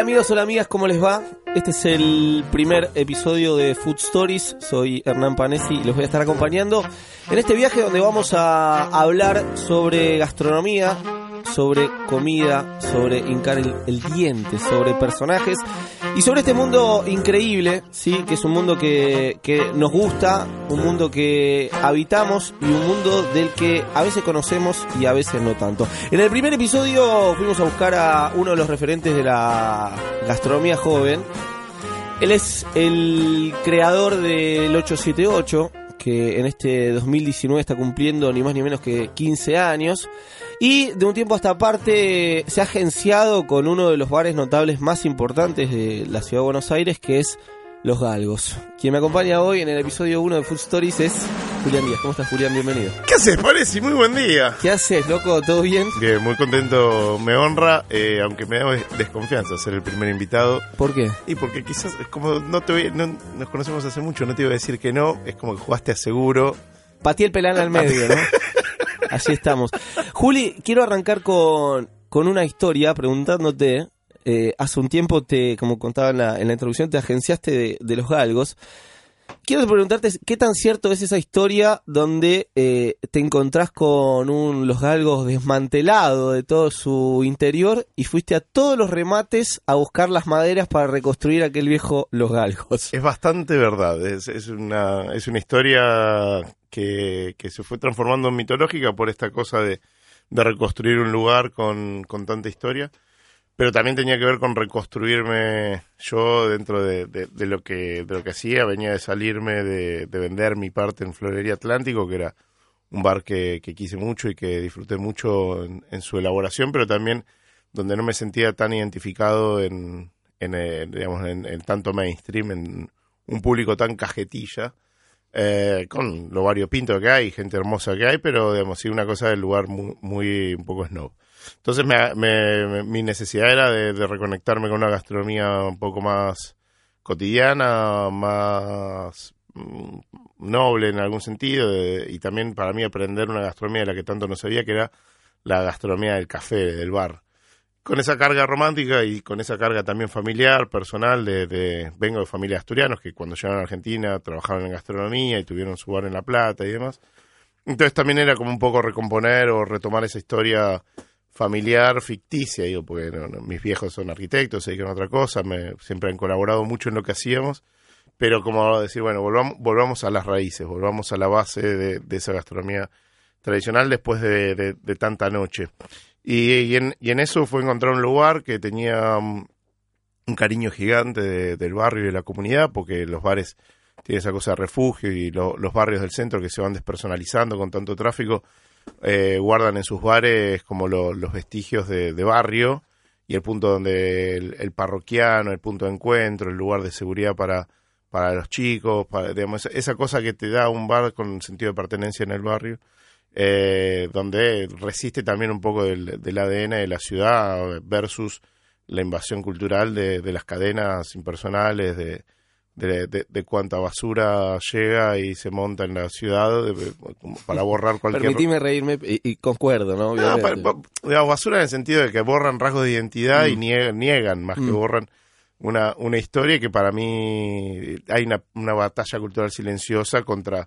Hola amigos, hola amigas, ¿cómo les va? Este es el primer episodio de Food Stories. Soy Hernán Panesi y los voy a estar acompañando en este viaje donde vamos a hablar sobre gastronomía, sobre comida, sobre hincar el, el diente, sobre personajes y sobre este mundo increíble, sí, que es un mundo que, que nos gusta, un mundo que habitamos y un mundo del que a veces conocemos y a veces no tanto. En el primer episodio fuimos a buscar a uno de los referentes de la gastronomía joven. Él es el creador del 878, que en este 2019 está cumpliendo ni más ni menos que 15 años. Y de un tiempo a esta parte se ha agenciado con uno de los bares notables más importantes de la ciudad de Buenos Aires, que es Los Galgos. Quien me acompaña hoy en el episodio 1 de Food Stories es Julián Díaz. ¿Cómo estás, Julián? Bienvenido. ¿Qué haces, Pareci? Muy buen día. ¿Qué haces, loco? ¿Todo bien? Bien, muy contento. Me honra, eh, aunque me da desconfianza ser el primer invitado. ¿Por qué? Y porque quizás, es como no te voy, no, nos conocemos hace mucho, no te iba a decir que no. Es como que jugaste a seguro. Patí el pelán al medio, ¿no? Así estamos. Juli, quiero arrancar con, con una historia preguntándote. eh, hace un tiempo, te, como contaba en la, introducción, te agenciaste de, los galgos. Quiero preguntarte qué tan cierto es esa historia donde eh, te encontrás con un Los Galgos desmantelado de todo su interior y fuiste a todos los remates a buscar las maderas para reconstruir aquel viejo Los Galgos. Es bastante verdad. Es una, es una historia que, se fue transformando en mitológica por esta cosa de, de reconstruir un lugar con, con tanta historia. pero también tenía que ver con reconstruirme yo dentro de, de- lo que de lo que hacía venía de salirme de, de vender mi parte en Florería Atlántico que era un bar que, que quise mucho y que disfruté mucho en, su elaboración pero también donde no me sentía tan identificado en, en, eh, digamos en tanto mainstream en un público tan cajetilla eh, con lo variopinto que hay, gente hermosa que hay, pero digamos, sí, una cosa del lugar muy, muy un poco snob. Entonces me- me- mi necesidad era de, de reconectarme con una gastronomía un poco más cotidiana, más mm, noble en algún sentido, de- y también para mí aprender una gastronomía de la que tanto no sabía, que era la gastronomía del café, del bar. Con esa carga romántica y con esa carga también familiar, personal, de, de- vengo de familias asturianos que cuando llegaron a Argentina trabajaron en gastronomía y tuvieron su bar en La Plata y demás. Entonces también era como un poco recomponer o retomar esa historia familiar ficticia, digo, porque no, no, mis viejos son arquitectos, se dedican a otra cosa, me, siempre han colaborado mucho en lo que hacíamos, pero como decir, bueno, volvamos, volvamos a las raíces, volvamos a la base de, de esa gastronomía tradicional después de, de- de tanta noche. Y, en, y en eso fue encontrar un lugar que tenía mm, un cariño gigante de- del barrio y de la comunidad, porque los bares tienen esa cosa de refugio y lo- los barrios del centro que se van despersonalizando con tanto tráfico, eh, guardan en sus bares como lo- los vestigios de, barrio y el punto donde el, el parroquiano, el punto de encuentro, el lugar de seguridad para, para los chicos, para, digamos, esa cosa que te da un bar con sentido de pertenencia en el barrio eh, donde resiste también un poco del, del ADN de la ciudad versus la invasión cultural de, de las cadenas impersonales, de, de, cuánta basura llega y se monta en la ciudad para borrar cualquier... Permitime reírme y, y concuerdo, ¿no? No, basura en el sentido de que borran rasgos de identidad y Mm. niegan, niegan más que Mm. borran una, una historia que para mí hay una, una batalla cultural silenciosa contra,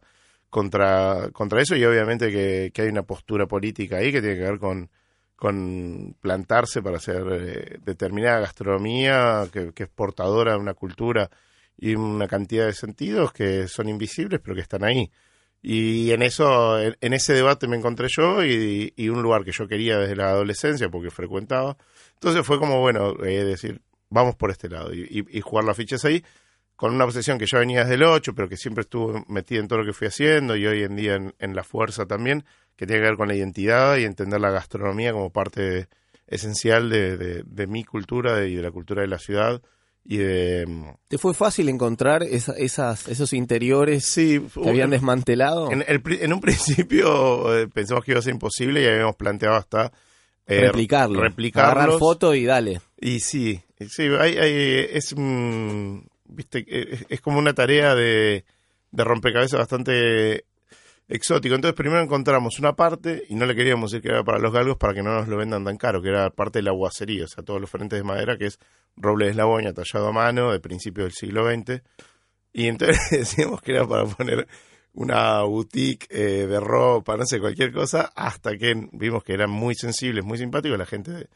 contra, contra eso y obviamente que, que hay una postura política ahí que tiene que ver con, con plantarse para hacer eh, determinada gastronomía que, que es portadora de una cultura y una cantidad de sentidos que son invisibles pero que están ahí. Y en eso, en, ese debate me encontré yo y, y un lugar que yo quería desde la adolescencia porque frecuentaba. Entonces fue como, bueno, eh, decir, vamos por este lado y, y- y jugar las fichas ahí, con una obsesión que yo venía desde el 8, pero que siempre estuvo metida en todo lo que fui haciendo y hoy en día en, en la fuerza también, que tiene que ver con la identidad y entender la gastronomía como parte esencial de, de, de mi cultura y de la cultura de la ciudad y de... ¿Te fue fácil encontrar esa- esas, esos interiores Sí, que habían desmantelado? En, el en un principio eh, pensamos que iba a ser imposible y habíamos planteado hasta eh, replicarlo. replicarlos. Agarrar foto y dale. Y sí, sí, hay, hay- es, mm, viste, es, es como una tarea de, de rompecabezas bastante exótico. Entonces primero encontramos una parte y no le queríamos decir que era para los galgos para que no nos lo vendan tan caro, que era parte de la aguacería, o sea, todos los frentes de madera que es roble de eslaboña tallado a mano de principios del siglo XX. Y entonces decíamos que era para poner una boutique eh, de ropa, no sé, cualquier cosa, hasta que vimos que eran muy sensibles, muy simpáticos. La gente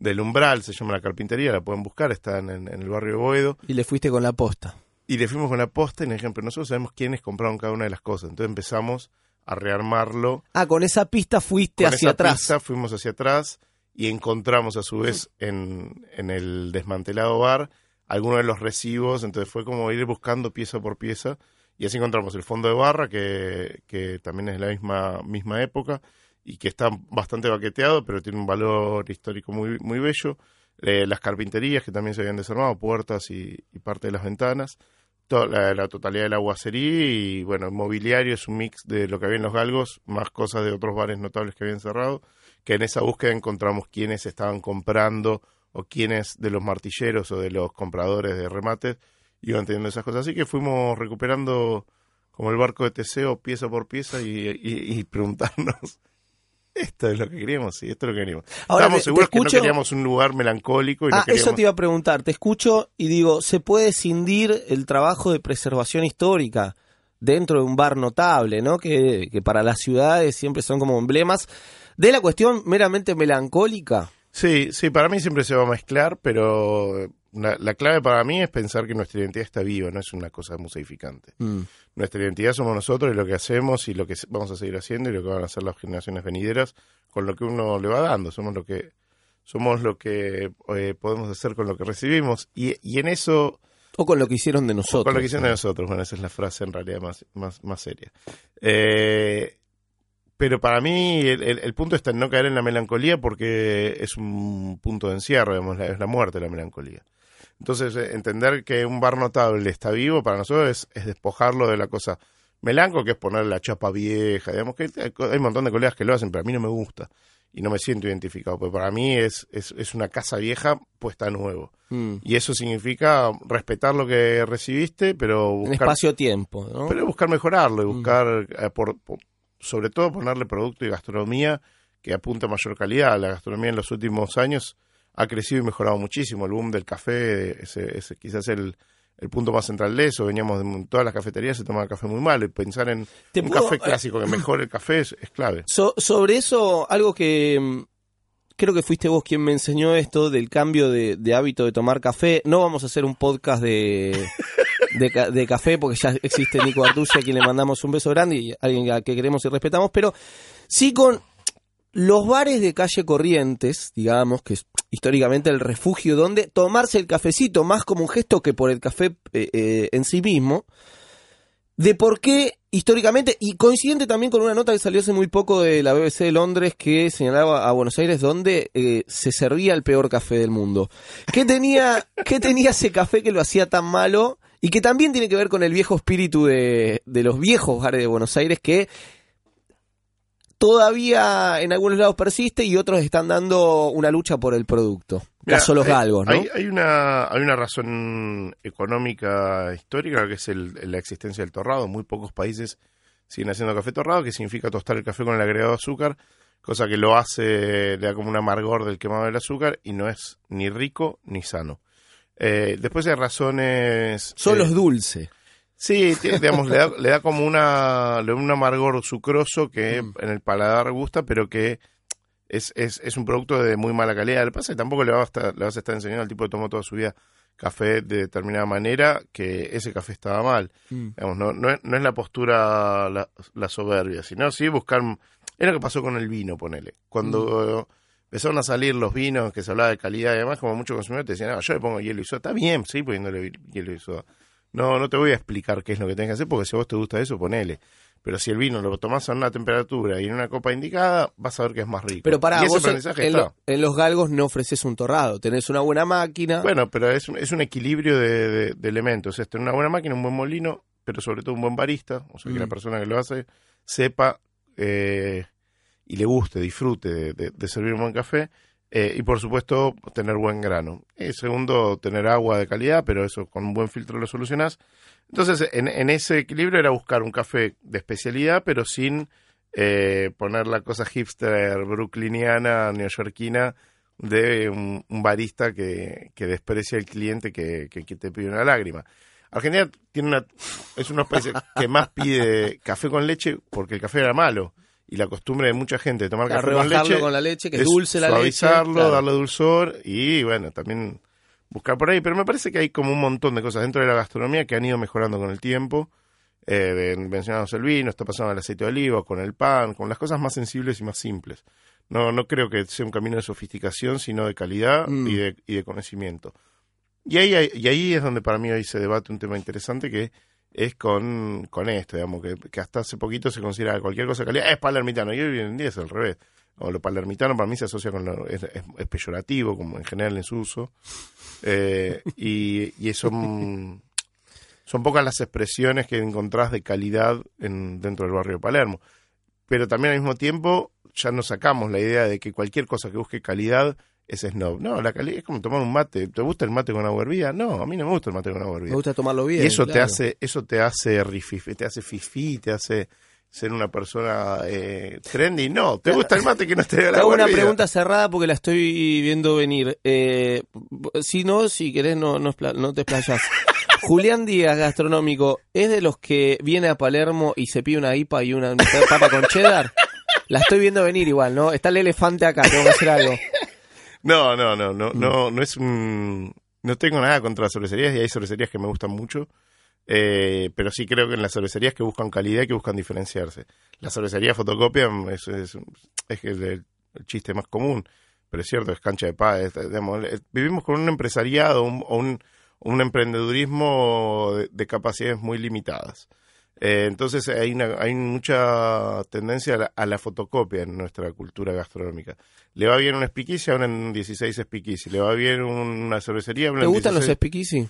del Umbral, se llama la carpintería, la pueden buscar, está en, en el barrio de Boedo. Y le fuiste con la posta. Y le fuimos con la posta y nos dijeron, pero nosotros sabemos quiénes compraron cada una de las cosas. Entonces empezamos a rearmarlo. Ah, con esa pista fuiste Con hacia esa atrás. pista fuimos hacia atrás y encontramos a su vez en, en el desmantelado bar algunos de los recibos. Entonces fue como ir buscando pieza por pieza. Y así encontramos el fondo de barra, que, que también es de la misma, misma época y que está bastante baqueteado, pero tiene un valor histórico muy, muy bello. Eh, las carpinterías que también se habían desarmado, puertas y, y parte de las ventanas. To- la, la totalidad de la aguacería y bueno, el mobiliario es un mix de lo que había en los galgos, más cosas de otros bares notables que habían cerrado, que en esa búsqueda encontramos quiénes estaban comprando o quiénes de los martilleros o de los compradores de remates iban teniendo esas cosas. Así que fuimos recuperando como el barco de Teseo pieza por pieza y- y preguntarnos, esto es lo que queríamos, sí, esto es lo que queríamos. Ahora, Estábamos te- te seguros que no queríamos un lugar melancólico y no Ah, queríamos... eso te iba a preguntar. Te escucho y digo, ¿se puede cindir el trabajo de preservación histórica dentro de un bar notable, ¿no? Que, que para las ciudades siempre son como emblemas de la cuestión meramente melancólica. Sí, sí, para mí siempre se va a mezclar, pero la, la clave para mí es pensar que nuestra identidad está viva, no es una cosa museificante. Mm. Nuestra identidad somos nosotros y lo que hacemos y lo que vamos a seguir haciendo y lo que van a hacer las generaciones venideras con lo que uno le va dando. Somos lo que somos lo que eh, podemos hacer con lo que recibimos y, y en eso O con lo que hicieron de nosotros. con lo que hicieron de nosotros. Bueno, esa es la frase en realidad más, más, más seria. Eh, pero para mí el, el- el punto está en no caer en la melancolía porque es un punto de encierro, digamos, la- es la muerte la melancolía. Entonces, eh, entender que un bar notable está vivo para nosotros es, es despojarlo de la cosa melanco, que es poner la chapa vieja, digamos que hay, hay un montón de colegas que lo hacen, pero a mí no me gusta y no me siento identificado, porque para mí es, es, es una casa vieja puesta a nuevo. Mm. Y eso significa respetar lo que recibiste, pero En buscar, espacio-tiempo, ¿no? pero buscar mejorarlo y Mm. buscar, eh, por- por- sobre todo ponerle producto y gastronomía que apunta a mayor calidad. La gastronomía en los últimos años ha crecido y mejorado muchísimo. El boom del café, ese quizás el, el punto más central de eso. Veníamos de todas las cafeterías, se tomaba café muy malo y pensar en ¿Te un puedo- café clásico que mejore el café es, es clave. So- sobre eso, algo que mm, creo que fuiste vos quien me enseñó esto del cambio de, de hábito de tomar café. No vamos a hacer un podcast de, de, ca- de café porque ya existe Nico Artusi a quien le mandamos un beso grande y alguien a que queremos y respetamos, pero sí con los bares de calle Corrientes, digamos, que es históricamente el refugio donde tomarse el cafecito más como un gesto que por el café eh, eh, en sí mismo, de por qué históricamente, y coincidente también con una nota que salió hace muy poco de la BBC de Londres que señalaba a Buenos Aires donde eh, se servía el peor café del mundo. ¿Qué tenía, ¿Qué tenía ese café que lo hacía tan malo? Y que también tiene que ver con el viejo espíritu de, de los viejos bares de Buenos Aires que todavía en algunos lados persiste y otros están dando una lucha por el producto. Mira, Caso los hay- galgos, ¿no? Hay, hay una, hay una razón económica histórica que es el- la existencia del torrado. Muy pocos países siguen haciendo café torrado, que significa tostar el café con el agregado de azúcar, cosa que lo hace, le da como un amargor del quemado del azúcar y no es ni rico ni sano. Eh, después hay razones... Solo eh, es dulce. Sí, digamos, le da, le da como una, le da un amargor sucroso que Mm. en el paladar gusta, pero que es, es, es un producto de muy mala calidad. Lo que pasa es que tampoco le vas, a estar, le vas a estar enseñando al tipo que tomó toda su vida café de determinada manera que ese café estaba mal. Mm. Digamos, no, no, es, no es la postura la, la soberbia, sino sí buscar... Es lo que pasó con el vino, ponele. Cuando empezaron a salir los vinos que se hablaba de calidad y demás, como muchos consumidores te decían, "Ah, yo le pongo hielo y soda. Está bien, sí, poniéndole hielo y soda. No, no te voy a explicar qué es lo que tenés que hacer, porque si a vos te gusta eso, ponele. Pero si el vino lo tomás a una temperatura y en una copa indicada, vas a ver que es más rico. Pero para vos en, en está. lo- en los galgos no ofreces un torrado, tenés una buena máquina. Bueno, pero es un, es un equilibrio de, de- de elementos. Es tener una buena máquina, un buen molino, pero sobre todo un buen barista. O sea, que Mm. la persona que lo hace sepa eh, y le guste, disfrute de- de servir un buen café. Eh, y por supuesto, tener buen grano. Y segundo, tener agua de calidad, pero eso con un buen filtro lo solucionás. Entonces, en, ese equilibrio era buscar un café de especialidad, pero sin eh, poner la cosa hipster, brooklyniana, neoyorquina de un, un barista que, que desprecia al cliente que, que- que te pide una lágrima. Argentina tiene una, es uno de los países que más pide café con leche porque el café era malo. Y la costumbre de mucha gente de tomar café con leche con la leche, que es dulce la leche. suavizarlo, claro. darle dulzor y bueno, también buscar por ahí. Pero me parece que hay como un montón de cosas dentro de la gastronomía que han ido mejorando con el tiempo. Eh, mencionamos el vino, está pasando el aceite de oliva, con el pan, con las cosas más sensibles y más simples. No, no creo que sea un camino de sofisticación, sino de calidad Mm. y, de, y de conocimiento. Y ahí, y ahí es donde para mí hoy se debate un tema interesante que es con, con esto, digamos, que, que hasta hace poquito se considera cualquier cosa de calidad es palermitano, y hoy en día es al revés. O lo palermitano para mí se asocia con lo, es, es- es peyorativo, como en general en su uso. Eh, y, y son, son pocas las expresiones que encontrás de calidad en, dentro del barrio de Palermo. Pero también al mismo tiempo ya nos sacamos la idea de que cualquier cosa que busque calidad es snob. No, la calidad es como tomar un mate. ¿Te gusta el mate con agua hervida? No, a mí no me gusta el mate con agua Me hervida. gusta tomarlo bien. Y eso te hace, eso te hace rififi, te hace fifí, te hace ser una persona eh, trendy. No, te gusta el mate que no la hago una pregunta cerrada porque la estoy viendo venir. Eh, si no, si querés, no, no, no te explayas. Julián Díaz, gastronómico, ¿es de los que viene a Palermo y se pide una IPA y una papa con cheddar? La estoy viendo venir igual, ¿no? Está el elefante acá, tengo que hacer algo. No, no, no, no, Mm. no, no es un... No tengo nada contra las cervecerías y hay cervecerías que me gustan mucho, eh, pero sí creo que en las cervecerías que buscan calidad y que buscan diferenciarse. La cervecería fotocopia es, es, es el, el chiste más común, pero es cierto, es cancha de paz. vivimos con un empresariado un- o un, un emprendedurismo de, de capacidades muy limitadas. Eh, entonces hay, una, hay mucha tendencia a la, a la fotocopia en nuestra cultura gastronómica. Le va bien un speakeasy, ahora en 16 speakeasy. Le va bien una cervecería, ¿Te gustan los 16. speakeasy?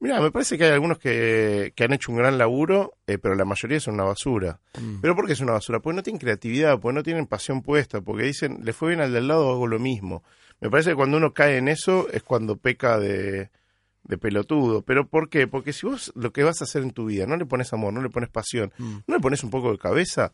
Mira, me parece que hay algunos que, que han hecho un gran laburo, eh, pero la mayoría son una basura. Mm. ¿Pero por qué es una basura? Porque no tienen creatividad, porque no tienen pasión puesta, porque dicen, le fue bien al del lado, hago lo mismo. Me parece que cuando uno cae en eso es cuando peca de, de pelotudo. ¿Pero por qué? Porque si vos lo que vas a hacer en tu vida no le pones amor, no le pones pasión, Mm. no le pones un poco de cabeza,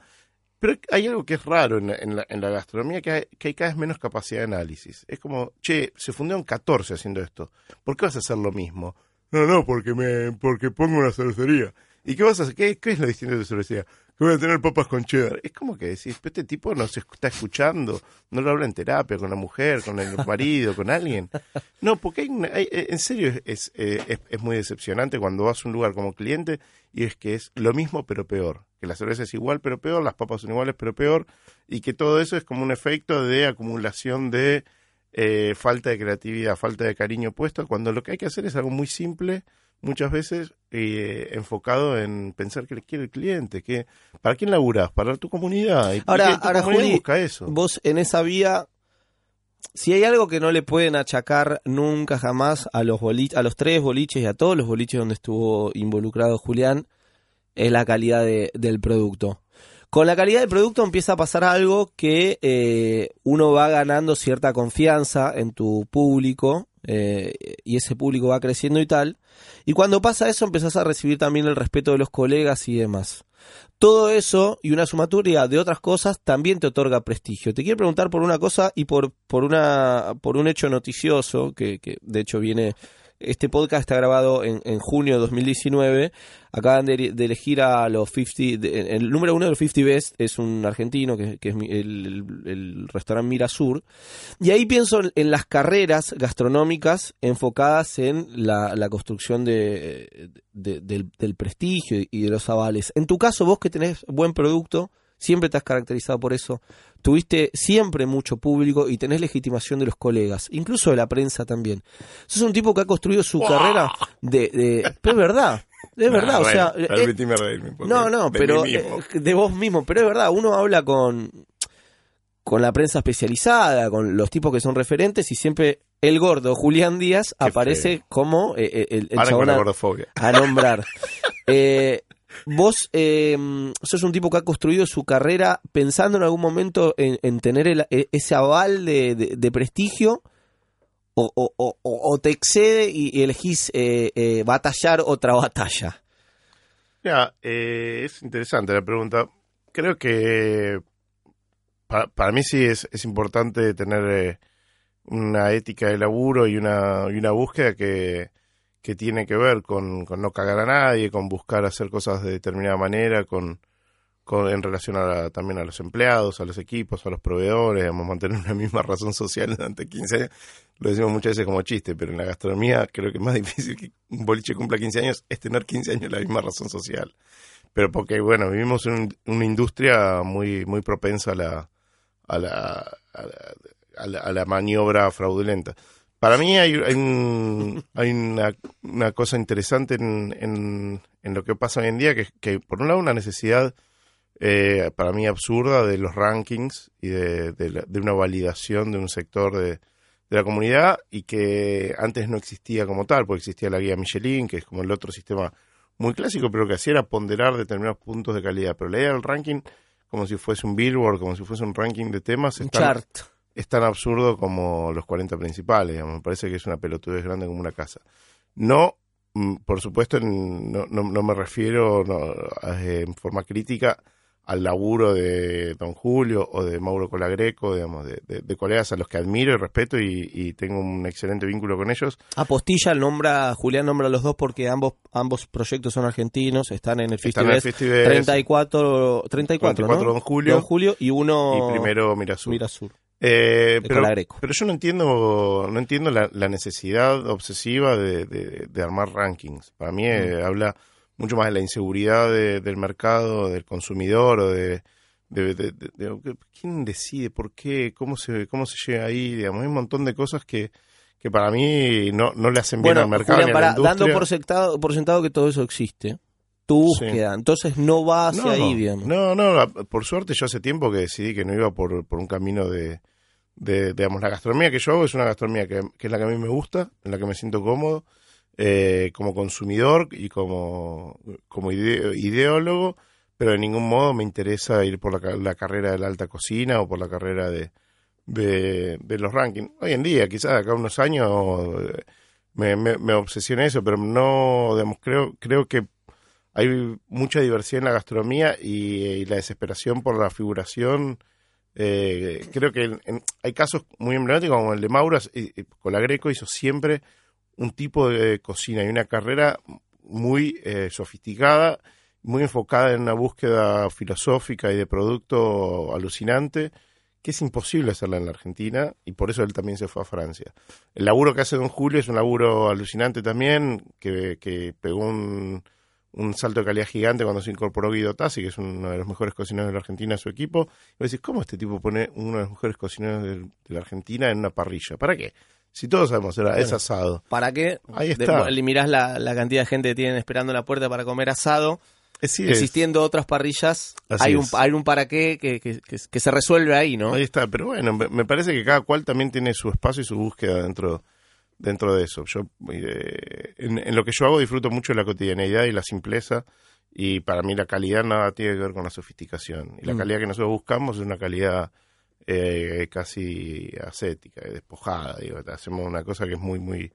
pero hay algo que es raro en la, en la, en la gastronomía, que hay, que hay cada vez menos capacidad de análisis. Es como, che, se fundieron 14 haciendo esto. ¿Por qué vas a hacer lo mismo? No, no, porque me porque pongo una cervecería. ¿Y qué vas a hacer? ¿Qué, qué es lo distinto de tu cervecería? Que voy a tener papas con cheddar. Es como que decís, este tipo no se está escuchando, no lo habla en terapia, con la mujer, con el marido, con alguien. No, porque hay, hay- en serio es, es, eh, es- es muy decepcionante cuando vas a un lugar como cliente y es que es lo mismo pero peor. Que la cerveza es igual pero peor, las papas son iguales pero peor y que todo eso es como un efecto de acumulación de eh, falta de creatividad, falta de cariño puesto, cuando lo que hay que hacer es algo muy simple, muchas veces eh, enfocado en pensar qué le quiere el cliente, que ¿para quién laburás? Para tu comunidad. Y, Ahora- que tu ahora, comunidad Juli, busca eso. Vos en esa vía, si hay algo que no le pueden achacar nunca jamás a los boli- a los tres boliches y a todos los boliches donde estuvo involucrado Julián, es la calidad de- del producto. Con la calidad del producto empieza a pasar algo que eh, uno va ganando cierta confianza en tu público eh, y ese público va creciendo y tal. Y cuando pasa eso empezás a recibir también el respeto de los colegas y demás. Todo eso y una sumatoria de otras cosas también te otorga prestigio. Te quiero preguntar por una cosa y por, por, una, por un hecho noticioso que, que de hecho viene... Este podcast está grabado en, en junio de 2019. Acaban de, elegir a los 50. de- el número uno de los 50 Best es un argentino que, es el, el, el restaurante Mirasur. Y ahí pienso en, las carreras gastronómicas enfocadas en la, la construcción de, de- del, del prestigio y de los avales. En tu caso, vos que tenés buen producto, siempre te has caracterizado por eso. Tuviste siempre mucho público y tenés legitimación de los colegas, incluso de la prensa también. Sos un tipo que ha construido su carrera de, de... Pero es verdad, es verdad, Ah, o sea... eh, reírme no, no, de pero eh, de vos mismo, pero es verdad, uno habla con con la prensa especializada, con los tipos que son referentes y siempre el gordo Julián Díaz Qué aparece como eh, eh, el, el chabón a, gordofobia. a nombrar. Eh, vos eh, sos un tipo que ha construido su carrera pensando en algún momento en, en tener e- ese aval de, de- prestigio o, o- o- te excede y, y elegís eh, eh, batallar otra batalla. Mira, eh, es interesante la pregunta. Creo que pa- para mí sí es, es importante tener eh, una ética de laburo y una, y una búsqueda que, que tiene que ver con, con no cagar a nadie, con buscar hacer cosas de determinada manera, con, con en relación a la- también a los empleados, a los equipos, a los proveedores, digamos, mantener una misma razón social durante 15 años. Lo decimos muchas veces como chiste, pero en la gastronomía creo que es más difícil que un boliche cumpla 15 años es tener 15 años la misma razón social. Pero porque, bueno, vivimos en un- una industria muy, muy propensa a la, a la, a la, a la- a la maniobra fraudulenta. Para mí hay, hay, un- hay una, una cosa interesante en, en, en lo que pasa hoy en día, que, que por un lado una necesidad eh, para mí absurda de los rankings y de, de la- de una validación de un sector de, de la comunidad y que antes no existía como tal, porque existía la guía Michelin, que es como el otro sistema muy clásico, pero que hacía era ponderar determinados puntos de calidad. Pero la idea del ranking, como si fuese un billboard, como si fuese un ranking de temas, Un es tan, chart. Es tan absurdo como los 40 principales. digamos. Me parece que es una pelotudez grande como una casa. No, mm, por supuesto, no, no, no me refiero no, a- en forma crítica al laburo de Don Julio o de Mauro Colagreco, digamos, de, de- de colegas a los que admiro y respeto y, y tengo un excelente vínculo con ellos. Apostilla nombra, Julián nombra a los dos porque ambos ambos proyectos son argentinos, están en el Festival Festival 34, 34, 24 ¿no? Don Julio Don Julio y uno y primero Mirasur. Mirasur. Eh, pero, pero yo no entiendo, no entiendo la, la necesidad obsesiva de, de- de armar rankings. Para mí eh, Mm. habla mucho más de la inseguridad de- del mercado, del consumidor o de, quién decide, por qué, cómo se, cómo se llega ahí. Digamos, hay un montón de cosas que, que para mí no, no le hacen bien Bueno, al mercado Julián, ni a pará, la industria. dando por sentado, por sentado que todo eso existe, tu Sí. búsqueda, entonces no va hacia no, ahí, digamos. No, no, la- por suerte yo hace tiempo que decidí que no iba por, por un camino de, de, digamos, la gastronomía que yo hago es una gastronomía que, que es la que a mí me gusta, en la que me siento cómodo, eh, como consumidor y como, como ide- ideólogo, pero de ningún modo me interesa ir por la, la carrera de la alta cocina o por la carrera de, de, de los rankings. Hoy en día, quizás acá unos años eh, me, me, me obsesiona eso, pero no, digamos, creo, creo que hay mucha diversidad en la gastronomía y, y la desesperación por la figuración. eh, creo que en- hay casos muy emblemáticos como el de Mauras. Y Colagreco hizo siempre un tipo de cocina y una carrera muy eh, sofisticada, muy enfocada en una búsqueda filosófica y de producto alucinante, que es imposible hacerla en la Argentina y por eso él también se fue a Francia. El laburo que hace Don Julio es un laburo alucinante también, que, que pegó un, un salto de calidad gigante cuando se incorporó Guido Tassi, que es uno de los mejores cocineros de la Argentina a su equipo. Y vos decís, ¿cómo este tipo pone uno de los mejores cocineros de, de la Argentina en una parrilla? ¿Para qué? Si todos sabemos, era, es asado. ¿Para qué? Ahí De- está. le mirás la, la cantidad de gente que tienen esperando en la puerta para comer asado. Es- Existiendo otras parrillas, Así hay un, es. hay un para qué que, que, que- que se resuelve ahí, ¿no? Ahí está, pero bueno, me parece que cada cual también tiene su espacio y su búsqueda dentro, dentro de eso. Yo eh, en, en lo que yo hago disfruto mucho de la cotidianeidad y la simpleza y para mí la calidad nada tiene que ver con la sofisticación. Y la Mm. calidad que nosotros buscamos es una calidad eh, casi ascética, y despojada. Digo, hacemos una cosa que es muy, muy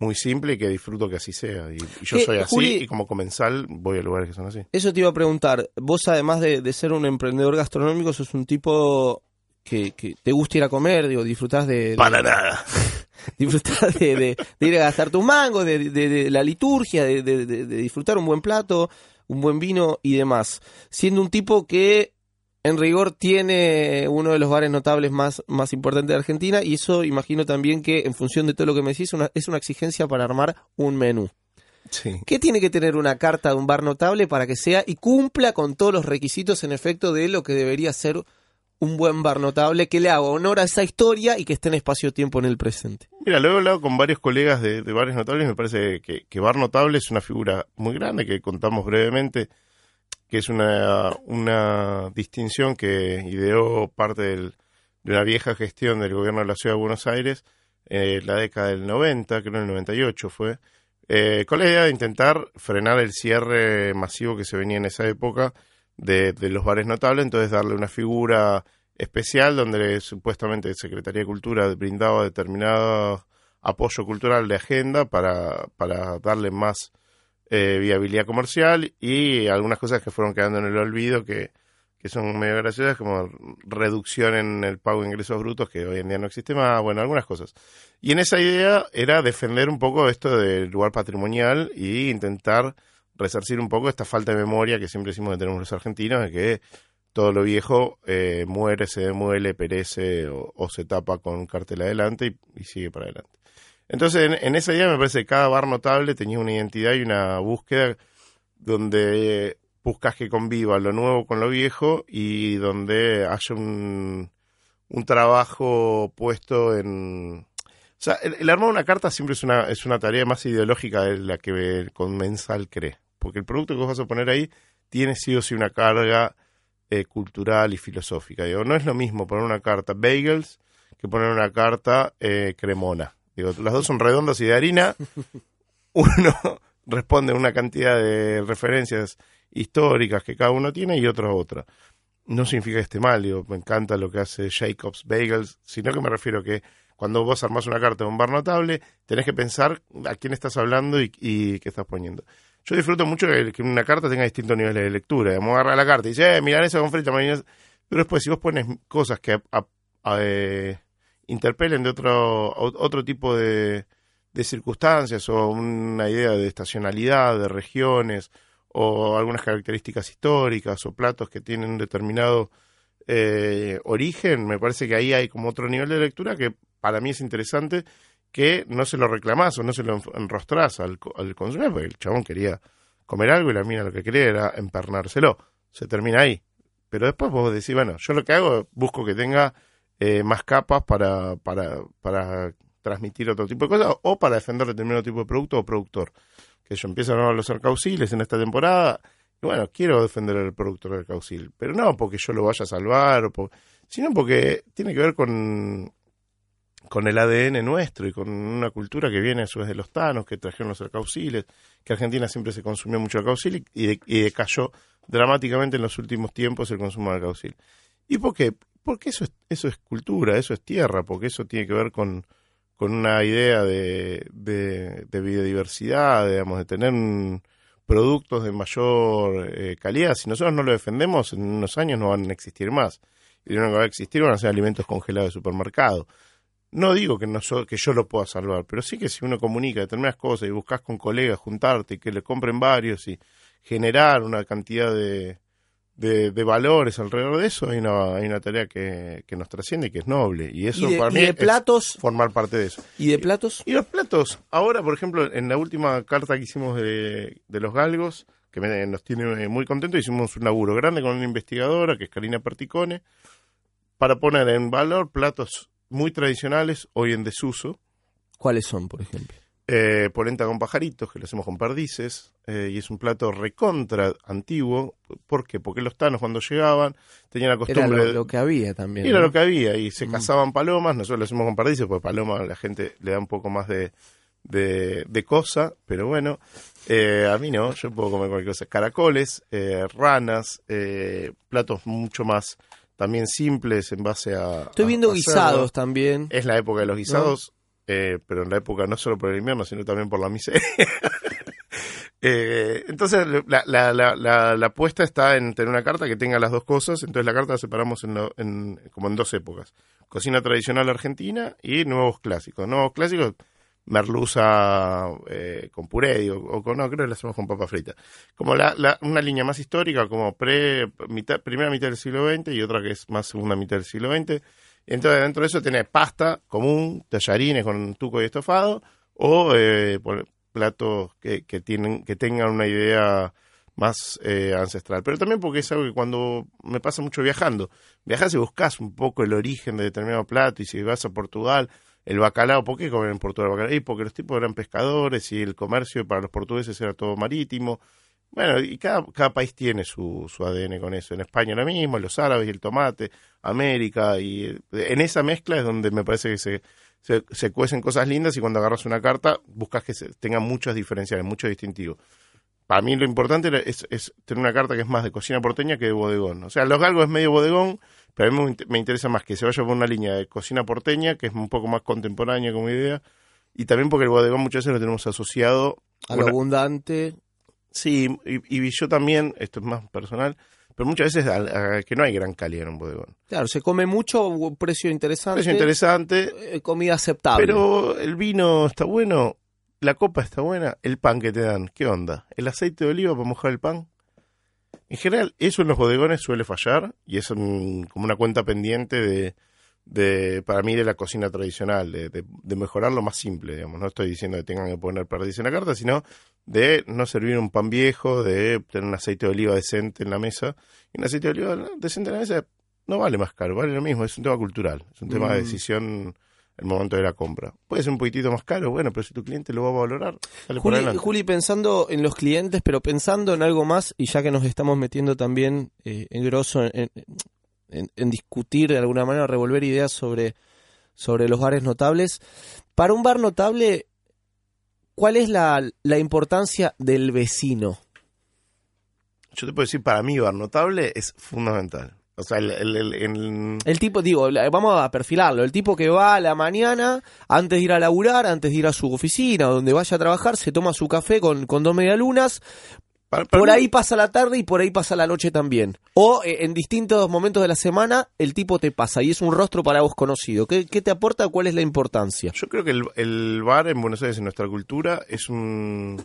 muy simple y que disfruto que así sea. Y, y yo Eh, soy así Juli- y como comensal voy a lugares que son así. Eso te iba a preguntar. Vos, además de, de ser un emprendedor gastronómico, sos un tipo que, que te gusta ir a comer, digo, disfrutás de, de- Para nada. disfrutás de, de- de ir a gastar tu mango, de, de- de la liturgia, de, de- de- de disfrutar un buen plato, un buen vino y demás. Siendo un tipo que en rigor tiene uno de los bares notables más, más importantes de Argentina y eso imagino también que en función de todo lo que me decís una- es una exigencia para armar un menú. Sí. ¿Qué tiene que tener una carta de un bar notable para que sea y cumpla con todos los requisitos en efecto de lo que debería ser un buen bar notable que le haga honor a esa historia y que esté en espacio-tiempo en el presente? Mira, lo he hablado con varios colegas de, de bares notables. Me parece que, Bar Notable es una figura muy grande que contamos brevemente, que es una, una distinción que ideó parte del- de una vieja gestión del gobierno de la ciudad de Buenos Aires, eh, la década del 90, creo en el 98 fue, eh, con la idea de intentar frenar el cierre masivo que se venía en esa época de, los bares notables, entonces darle una figura especial donde supuestamente Secretaría de Cultura brindaba determinado apoyo cultural de agenda para, para darle más eh, viabilidad comercial y algunas cosas que fueron quedando en el olvido que, que son medio graciosas como reducción en el pago de ingresos brutos que hoy en día no existe más, bueno, algunas cosas. Y en esa idea era defender un poco esto del lugar patrimonial y intentar resarcir un poco esta falta de memoria que siempre decimos que tenemos los argentinos, de que todo lo viejo eh, muere, se demuele, perece o, se tapa con un cartel adelante y, sigue para adelante. Entonces, en, en esa idea me parece que cada bar notable tenía una identidad y una búsqueda donde buscas que conviva lo nuevo con lo viejo y donde haya un, trabajo puesto en... O sea, el, el armar una carta siempre es una, es una tarea más ideológica de la que el comensal cree. Porque el producto que vos vas a poner ahí tiene sí o sí una carga eh, cultural y filosófica. Digo, no es lo mismo poner una carta bagels que poner una carta eh, cremona. Digo, las dos son redondas y de harina. Uno responde a una cantidad de referencias históricas que cada uno tiene y otro a otra. No significa que esté mal, digo, me encanta lo que hace Jacobs Bagels, sino que me refiero que cuando vos armás una carta de un bar notable, tenés que pensar a quién estás hablando y, y qué estás poniendo. Yo disfruto mucho que, una carta tenga distintos niveles de lectura. Digamos, agarra la carta y dice, eh, milanesa con frita. Pero después, si vos pones cosas que a- a- a, eh, interpelen de otro, otro tipo de, de circunstancias o una idea de estacionalidad, de regiones o algunas características históricas o platos que tienen un determinado eh, origen, me parece que ahí hay como otro nivel de lectura que para mí es interesante que no se lo reclamás o no se lo en- enrostrás al, al consumidor, porque el chabón quería comer algo y la mina lo que quería era empernárselo. Se termina ahí. Pero después vos decís, bueno, yo lo que hago, busco que tenga eh, más capas para, para, para transmitir otro tipo de cosas o para defender determinado tipo de producto o productor. Que yo empiezo a los cauciles en esta temporada y bueno, quiero defender al productor del caucil, pero no porque yo lo vaya a salvar, o sino porque tiene que ver con, con el ADN nuestro y con una cultura que viene a su vez de los tanos, que trajeron los alcauciles, que Argentina siempre se consumió mucho alcaucil y, de- y decayó dramáticamente en los últimos tiempos el consumo de alcaucil. ¿Y por qué? Porque eso es, eso es cultura, eso es tierra, porque eso tiene que ver con, con una idea de, de, biodiversidad, digamos, de tener productos de mayor eh, calidad. Si nosotros no lo defendemos, en unos años no van a existir más. Y lo único que va a existir van a ser alimentos congelados de supermercado. No digo que, no so- que yo lo pueda salvar, pero sí que si uno comunica determinadas cosas y buscas con colegas juntarte y que le compren varios y generar una cantidad de, de, de valores alrededor de eso, hay una, hay una tarea que, que nos trasciende y que es noble. Y eso ¿Y de, para y mí es platos? formar parte de eso. ¿Y de platos? Y los platos, ahora por ejemplo, en la última carta que hicimos de, de los galgos, que me- nos tiene muy contentos, hicimos un laburo grande con una investigadora, que es Karina Perticone, para poner en valor platos muy tradicionales, hoy en desuso, ¿Cuáles son, por ejemplo? eh, polenta con pajaritos, que lo hacemos con perdices, eh, y es un plato recontra antiguo. ¿Por qué? Porque los tanos cuando llegaban tenían la Era costumbre... lo, de- lo que había también. era ¿no? lo que había, y se Mm. cazaban palomas, nosotros lo hacemos con perdices, porque paloma a la gente le da un poco más de, de, de cosa, pero bueno, eh, a mí no, yo puedo comer cualquier cosa. Caracoles, eh, ranas, platos mucho más también simples en base a... Estoy viendo a guisados también. Es la época de los guisados, eh, pero en la época no solo por el invierno, sino también por la miseria. Eh, entonces, la, la, la, la, la apuesta está en tener una carta que tenga las dos cosas. Entonces, la carta la separamos en, lo- en- como en dos épocas: cocina tradicional argentina y nuevos clásicos. Nuevos clásicos, merluza eh, con puré, o con, no, creo que la hacemos con papa frita. Como la, la- una línea más histórica, como pre, mitad, primera mitad del siglo XX y otra que es más segunda mitad del siglo XX. Entonces, dentro de eso tenés pasta común, tallarines con tuco y estofado, o eh, platos que, que, tienen, que tengan una idea más eh, ancestral. Pero también porque es algo que cuando me pasa mucho viajando, viajas y buscas un poco el origen de determinado plato y si vas a Portugal, el bacalao, ¿por qué comen en Portugal bacalao? Y porque los tipos eran pescadores y el comercio para los portugueses era todo marítimo. Bueno, y cada, cada país tiene su, su ADN con eso. En España lo mismo, los árabes y el tomate, América, y eh, en esa mezcla es donde me parece que se, se, cuecen cosas lindas y cuando agarras una carta buscas que se, tenga muchas diferenciales, muchos distintivos. Para mí lo importante es, es, tener una carta que es más de cocina porteña que de bodegón. O sea, los galgos es medio bodegón, pero a mí me, interesa más que se vaya por una línea de cocina porteña, que es un poco más contemporánea como idea, y también porque el bodegón muchas veces lo tenemos asociado a lo abundante, Sí, y, yo también, esto es más personal, pero muchas veces que no hay gran calidad en un bodegón. Claro, se come mucho, precio interesante. Precio interesante. Eh, comida aceptable. Pero el vino está bueno, la copa está buena, el pan que te dan, ¿qué onda? ¿El aceite de oliva para mojar el pan? En general, eso en los bodegones suele fallar y es como una cuenta pendiente de, de, para mí, de la cocina tradicional, de, de, mejorar lo más simple, digamos. No estoy diciendo que tengan que poner perdiz en la carta, sino de no servir un pan viejo, de tener un aceite de oliva decente en la mesa. Y un aceite de oliva decente en la mesa no vale más caro, vale lo mismo, es un tema cultural, es un tema de mm. decisión el momento de la compra. Puede ser un poquitito más caro, bueno, pero si tu cliente lo va a valorar, Juli, Juli, pensando en los clientes, pero pensando en algo más, y ya que nos estamos metiendo también eh, en grosso en, en, discutir de alguna manera, revolver ideas sobre, sobre los bares notables. Para un bar notable, ¿cuál es la, la importancia del vecino? Yo te puedo decir, para mí, bar notable es fundamental. O sea, el, el, el, tipo, digo, vamos a perfilarlo. El tipo que va a la mañana, antes de ir a laburar, antes de ir a su oficina, donde vaya a trabajar, se toma su café con, con dos medialunas, por ahí pasa la tarde y por ahí pasa la noche también. O eh, en distintos momentos de la semana el tipo te pasa y es un rostro para vos conocido. ¿Qué, te aporta? ¿Cuál es la importancia? Yo creo que el, bar en Buenos Aires, en nuestra cultura, es un,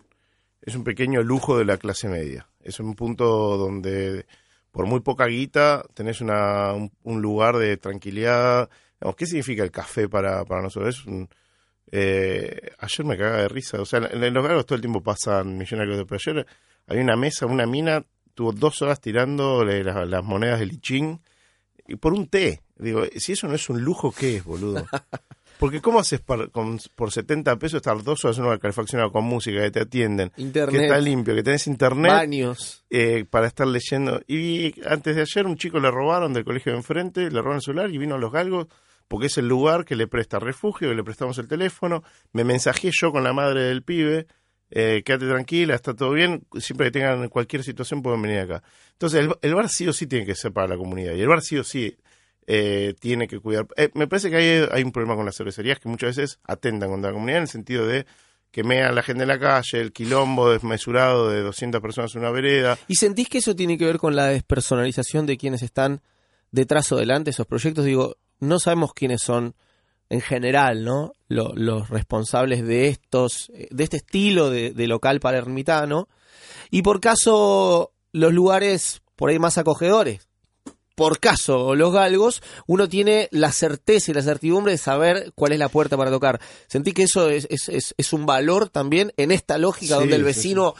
es un pequeño lujo de la clase media. Es un punto donde por muy poca guita tenés una, un, lugar de tranquilidad. ¿Qué significa el café para, para nosotros? Es eh, ayer me cagaba de risa. O sea, en, los galgos todo el tiempo pasan millonarios de... Pero ayer hay una mesa, una mina, tuvo dos horas tirando las, monedas de lichín y por un té. Digo, si eso no es un lujo, ¿qué es, boludo? Porque ¿cómo haces por, con, por 70 pesos estar dos horas en una calefaccionada con música, que te atienden, internet, que está limpio, que tenés internet, baños. Eh, para estar leyendo? Y antes de ayer un chico le robaron del colegio de enfrente, le robaron el celular y vino a los galgos porque es el lugar que le presta refugio, que le prestamos el teléfono. Me mensajé yo con la madre del pibe eh, quédate tranquila, está todo bien, siempre que tengan cualquier situación pueden venir acá. Entonces, el, bar sí o sí tiene que ser para la comunidad y el bar sí o sí eh, tiene que cuidar. Eh, me parece que hay, un problema con las cervecerías que muchas veces atentan contra la comunidad en el sentido de que mea la gente en la calle, el quilombo desmesurado de 200 personas en una vereda. ¿Y sentís que eso tiene que ver con la despersonalización de quienes están detrás o delante de esos proyectos? Digo, no sabemos quiénes son en general, ¿no? los responsables de estos, de este estilo de, local para ermitano. Y por caso, los lugares por ahí más acogedores. Por caso, los galgos, uno tiene la certeza y la certidumbre de saber cuál es la puerta para tocar. Sentí que eso es, es, es un valor también en esta lógica donde el vecino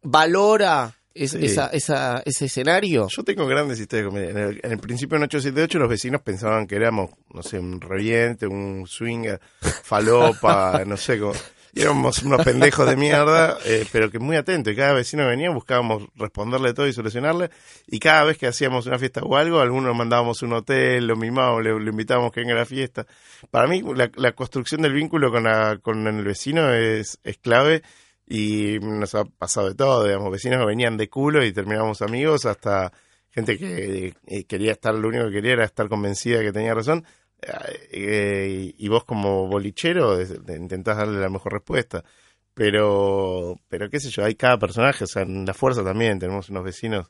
valora esa, esa, ese escenario. Yo tengo grandes historias En el, en el principio en 878 los vecinos pensaban que éramos, no sé, un reviente, un swinger, falopa, no sé, como, éramos unos pendejos de mierda, eh, pero que muy atentos. Y cada vecino que venía buscábamos responderle todo y solucionarle. Y cada vez que hacíamos una fiesta o algo, algunos mandábamos un hotel, lo mimábamos, le, invitábamos que venga a la fiesta. Para mí, la, la construcción del vínculo con, la, con el vecino es, es clave y nos ha pasado de todo, digamos, vecinos que venían de culo y terminamos amigos hasta gente que eh, quería estar, lo único que quería era estar convencida de que tenía razón. Eh, y vos como bolichero intentás darle la mejor respuesta. Pero, pero qué sé yo, hay cada personaje, o sea, en la fuerza también tenemos unos vecinos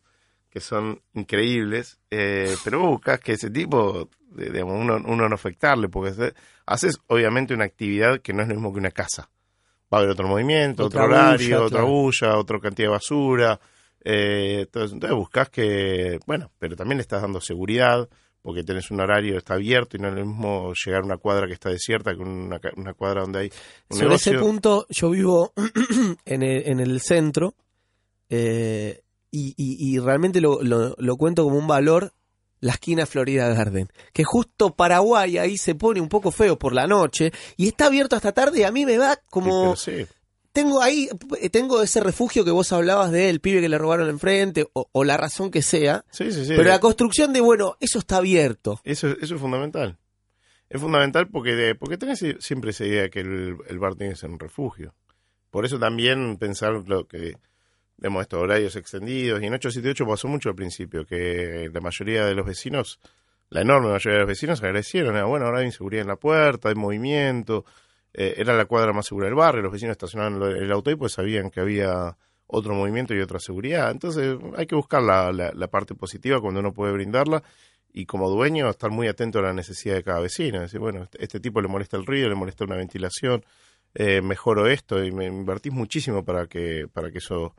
que son increíbles, eh, pero vos buscas que ese tipo, digamos, uno, uno no afectarle, porque haces obviamente una actividad que no es lo mismo que una casa va a haber otro movimiento, otro horario, otra bulla, otra cantidad de basura. Eh, entonces, entonces buscas que, bueno, pero también le estás dando seguridad, porque tenés un horario, está abierto y no es lo mismo llegar a una cuadra que está desierta que una, una cuadra donde hay un Sobre ese punto, yo vivo en el, en el centro eh, y, y- y realmente lo, lo- lo cuento como un valor la esquina Florida Garden, que justo Paraguay ahí se pone un poco feo por la noche y está abierto hasta tarde y a mí me va como... Sí. Tengo ahí, eh, tengo ese refugio que vos hablabas de el pibe que le robaron enfrente o, o la razón que sea, Sí, sí, sí. pero la construcción de, bueno, eso está abierto. Eso, eso es fundamental. Es fundamental porque, de, porque tenés siempre esa idea que el, el bar tiene que ser un refugio. Por eso también pensar lo que, vemos estos horarios extendidos, y en 878 pasó mucho al principio, que la mayoría de los vecinos, la enorme mayoría de los vecinos agradecieron, era, bueno, ahora hay inseguridad en la puerta, hay movimiento, eh, era la cuadra más segura del barrio, los vecinos estacionaban el auto y pues sabían que había otro movimiento y otra seguridad. Entonces hay que buscar la, la, la parte positiva cuando uno puede brindarla y como dueño estar muy atento a la necesidad de cada vecino. Decir, bueno, este, este tipo le molesta el ruido, le molesta una ventilación, eh, mejoro esto y me invertís muchísimo para que, para que eso...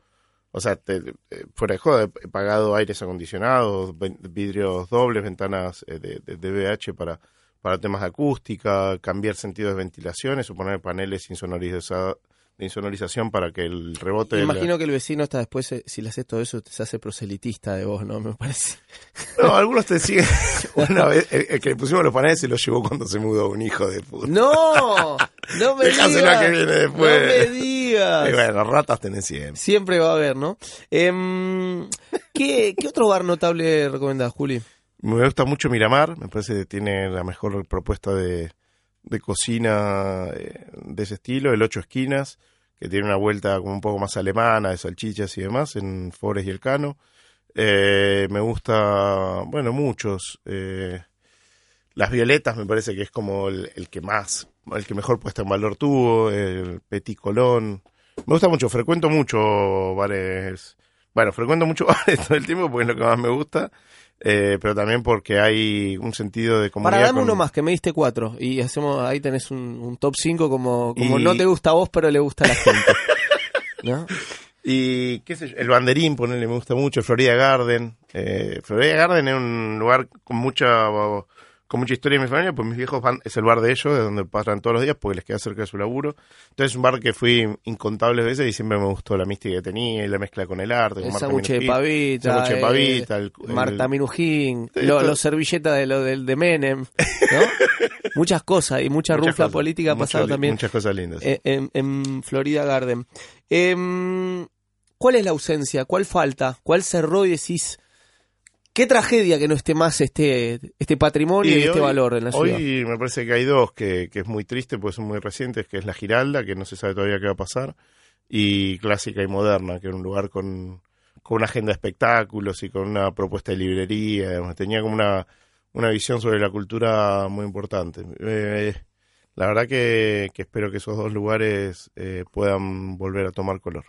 O sea, te, eh, fuera de joda, he pagado aires acondicionados, vidrios dobles, ventanas eh, de, de, de VH para, para temas de acústica, cambiar sentidos de ventilaciones o poner paneles de insonorización para que el rebote... Me la- imagino que el vecino hasta después, eh, si le haces todo eso, te se hace proselitista de vos, ¿no? Me parece. No, algunos te siguen. Una vez, el, el que le pusimos los paneles se los llevó cuando se mudó un hijo de puta. ¡No! ¡No me digas! que viene después. ¡No me digas! Y bueno, ratas tenés siempre. Siempre va a haber, ¿no? Em, ¿qué, ¿Qué otro bar notable recomendás, Juli? Me gusta mucho Miramar, me parece que tiene la mejor propuesta de, de cocina eh, de ese estilo, el Ocho Esquinas, que tiene una vuelta como un poco más alemana, de salchichas y demás, en Forest y el Cano. Eh, me gusta, bueno, muchos. eh, las Violetas me parece que es como el, el que más, el que mejor puesta en valor tuvo, el Petit Colón. Me gusta mucho, frecuento mucho bares, bueno, frecuento mucho bares todo el tiempo porque es lo que más me gusta, eh, pero también porque hay un sentido de comunidad. Para, dame con- uno más, que me diste cuatro. Y hacemos, ahí tenés un, un top 5 como, como Y- no te gusta a vos, pero le gusta a la gente. ¿No? Y qué sé yo, el banderín, ponele, me gusta mucho, Florida Garden. Eh, Florida Garden es un lugar con mucha con mucha historia de mi familia, pues mis viejos van, es el bar de ellos, de donde pasan todos los días, porque les queda cerca de su laburo. Entonces es un bar que fui incontables veces y siempre me gustó la mística que tenía y la mezcla con el arte. con El sándwich de pavita. sándwich de eh, pavita, el- el- Marta Minujín. Sí, lo- los servilletas de lo del de Menem. ¿no? muchas cosas y mucha muchas rufla cosas, política ha pasado también Muchas cosas lindas. eh, en, en Florida Garden. Em, ¿Cuál es la ausencia? ¿Cuál falta? ¿Cuál cerró y decís? Qué tragedia que no esté más este, este patrimonio y, Y este hoy- valor en la ciudad. Hoy me parece que hay dos que, que es muy triste, porque son muy recientes, que es la Giralda, que no se sabe todavía qué va a pasar, y Clásica y Moderna, que era un lugar con, con una agenda de espectáculos y con una propuesta de librería, digamos, tenía como una, una visión sobre la cultura muy importante. Eh, la verdad que, que espero que esos dos lugares eh, puedan volver a tomar color.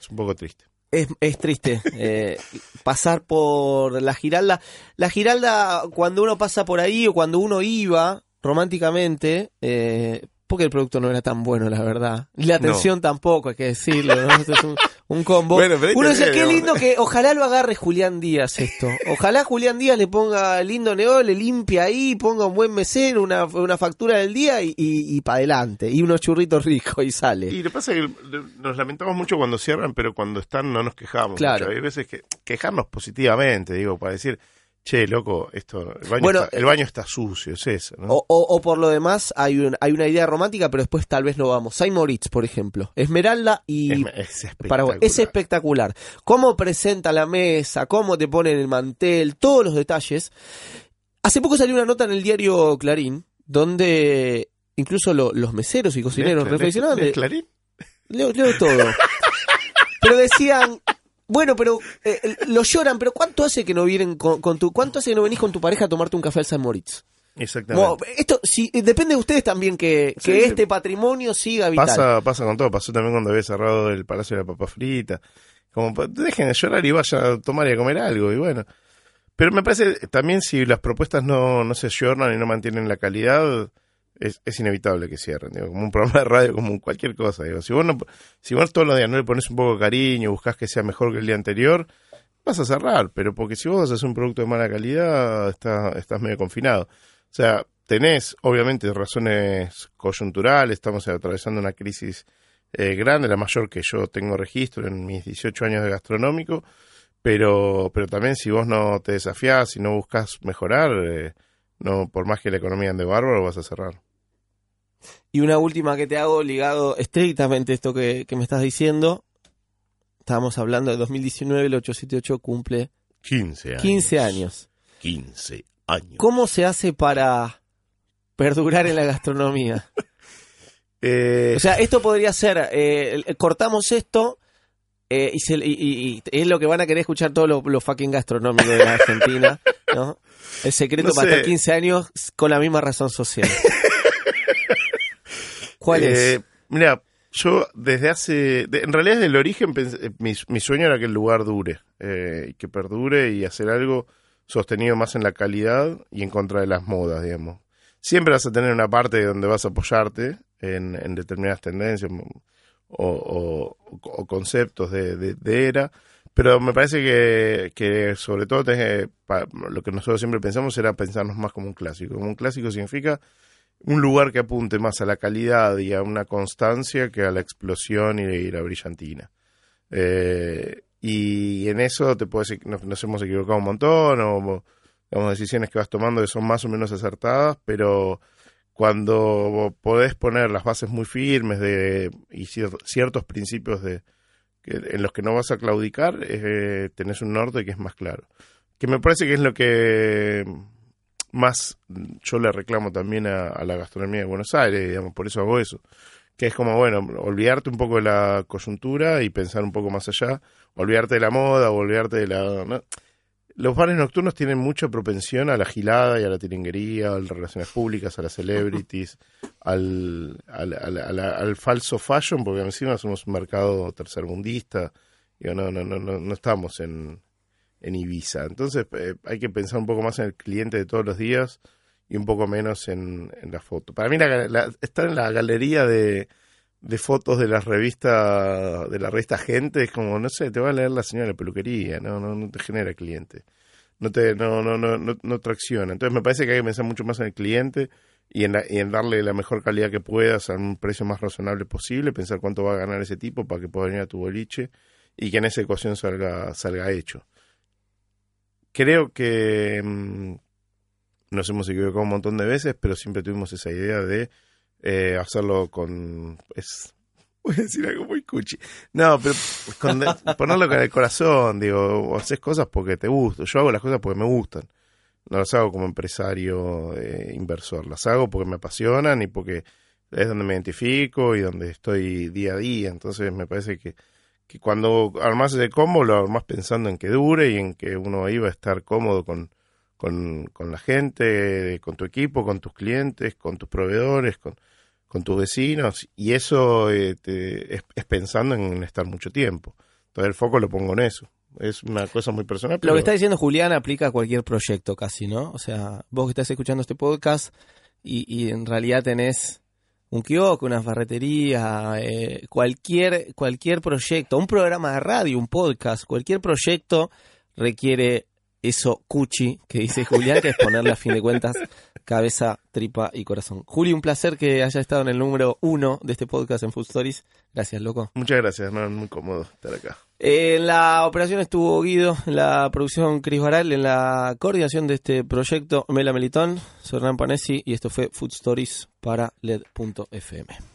Es un poco triste. Es, es triste eh, pasar por la Giralda. La Giralda, cuando uno pasa por ahí o cuando uno iba románticamente, eh, porque el producto no era tan bueno, la verdad. Y la atención tampoco, hay que decirlo. ¿no? Esto es un, un combo. Bueno, pero ahí uno dice, qué lindo que ojalá lo agarre Julián Díaz esto. Ojalá Julián Díaz le ponga lindo neón, le limpia ahí, ponga un buen mesero, una, una factura del día y, y, y para adelante. Y unos churritos ricos y sale. Y lo que pasa es que nos lamentamos mucho cuando cierran, pero cuando están no nos quejamos. Claro. mucho. Hay veces que quejarnos positivamente, digo, para decir, che, loco, esto, el baño, Bueno, está, el baño está sucio, es eso, ¿no? O, o- o por lo demás, hay, un- hay una idea romántica, pero después tal vez no vamos. Saint Moritz, por ejemplo. Esmeralda y es, es espectacular. Paraguay. Es espectacular. Cómo presenta la mesa, cómo te ponen el mantel, todos los detalles. Hace poco salió una nota en el diario Clarín, donde incluso lo- los meseros y cocineros ¿Lees- reflexionaban. Clarín? Leo, leo todo. pero decían, bueno, pero eh, lo lloran, pero ¿cuánto hace que no vienen con, con tu, cuánto hace que no venís con tu pareja a tomarte un café al San Moritz? Exactamente. Bueno, esto sí, depende de ustedes también que, que Sí, sí. este patrimonio siga vital. pasa, pasa con todo, pasó también cuando había cerrado el Palacio de la Papa Frita. Como, pa- dejen de llorar y vayan a tomar y a comer algo, y bueno. Pero me parece también si las propuestas no, no se ayornan y no mantienen la calidad, es, es inevitable que cierren. Digo, como un programa de radio, como cualquier cosa. Digo, si vos no, si vos todos los días no le pones un poco de cariño, buscas que sea mejor que el día anterior, vas a cerrar, pero porque si vos haces un producto de mala calidad, está, estás medio confinado. O sea, tenés obviamente razones coyunturales, estamos atravesando una crisis eh, grande, la mayor que yo tengo registro en mis 18 años de gastronómico, pero, pero también si vos no te desafías, si no buscas mejorar, eh, no por más que la economía ande bárbaro, vas a cerrar. Y una última que te hago ligado estrictamente a esto que, que me estás diciendo. Estábamos hablando de 2019, el 878 cumple 15 años. 15 años. 15 años. ¿Cómo se hace para perdurar en la gastronomía? Eh, O sea, esto podría ser, eh, cortamos esto eh, y, se- y- y- y es lo que van a querer escuchar todos los, fucking gastronómicos de la Argentina, ¿no? El secreto No para estar 15 años con la misma razón social. ¿Cuál es? Eh, Mira, yo desde hace. de- en realidad, desde el origen, pensé- eh, mi, mi sueño era que el lugar dure, eh, que perdure y hacer algo sostenido más en la calidad y en contra de las modas, digamos. Siempre vas a tener una parte donde vas a apoyarte en, en determinadas tendencias o, o- conceptos de, de- era, pero me parece que, que sobre todo pa- lo que nosotros siempre pensamos era pensarnos más como un clásico. Como un clásico significa un lugar que apunte más a la calidad y a una constancia que a la explosión y, la brillantina. Eh, y en eso te que nos, nos hemos equivocado un montón, o digamos, decisiones que vas tomando que son más o menos acertadas, pero cuando podés poner las bases muy firmes de, y cier- ciertos principios de, que, en los que no vas a claudicar, eh, tenés un norte que es más claro. Que me parece que es lo que más yo le reclamo también a, a la gastronomía de Buenos Aires, digamos, por eso hago eso. Que es como, bueno, olvidarte un poco de la coyuntura y pensar un poco más allá, olvidarte de la moda, olvidarte de la... Los bares nocturnos tienen mucha propensión a la gilada y a la tiringuería, a las relaciones públicas, a las celebrities, al, al, al, al- al falso fashion, porque encima somos un mercado tercermundista, digo, no, no, no, no, no estamos en, en Ibiza. Entonces eh, hay que pensar un poco más en el cliente de todos los días y un poco menos en, en la foto. Para mí la- estar en la galería de, de fotos de la revista de la revista Gente es como, no sé, te va a leer la señora de la peluquería, no, no, no te genera cliente. No te no, no, no, no tracciona. Entonces me parece que hay que pensar mucho más en el cliente y en, la- y en darle la mejor calidad que puedas a un precio más razonable posible, pensar cuánto va a ganar ese tipo para que pueda venir a tu boliche y que en esa ecuación salga, salga hecho creo que mm, nos hemos equivocado un montón de veces, pero siempre tuvimos esa idea de eh, hacerlo con... Es, voy a decir algo muy cuchi. No, pero con- ponerlo con el corazón, digo, o haces cosas porque te gustan. Yo hago las cosas porque me gustan. No las hago como empresario eh, inversor. Las hago porque me apasionan y porque es donde me identifico y donde estoy día a día. Entonces me parece que que cuando armás ese combo lo armás pensando en que dure y en que uno va a estar cómodo con, con, con la gente, con tu equipo, con tus clientes, con tus proveedores, con, con tus vecinos, y eso eh, te- es, es pensando en estar mucho tiempo. Entonces el foco lo pongo en eso. Es una cosa muy personal. Lo que está diciendo Julián aplica a cualquier proyecto casi, ¿no? O sea, vos que estás escuchando este podcast y, y en realidad tenés un kiosco, una ferretería, eh, cualquier, cualquier proyecto, un programa de radio, un podcast, cualquier proyecto requiere eso cuchi que dice Julián, que es ponerle a fin de cuentas cabeza, tripa y corazón. Juli, un placer que haya estado en el número uno de este podcast en Food Stories. Gracias, loco. Muchas gracias, no, es muy cómodo estar acá. En la operación estuvo Guido, en la producción Cris Baral, en la coordinación de este proyecto Mela Melitón, soy Hernán Panesi y esto fue Food Stories para LED.fm.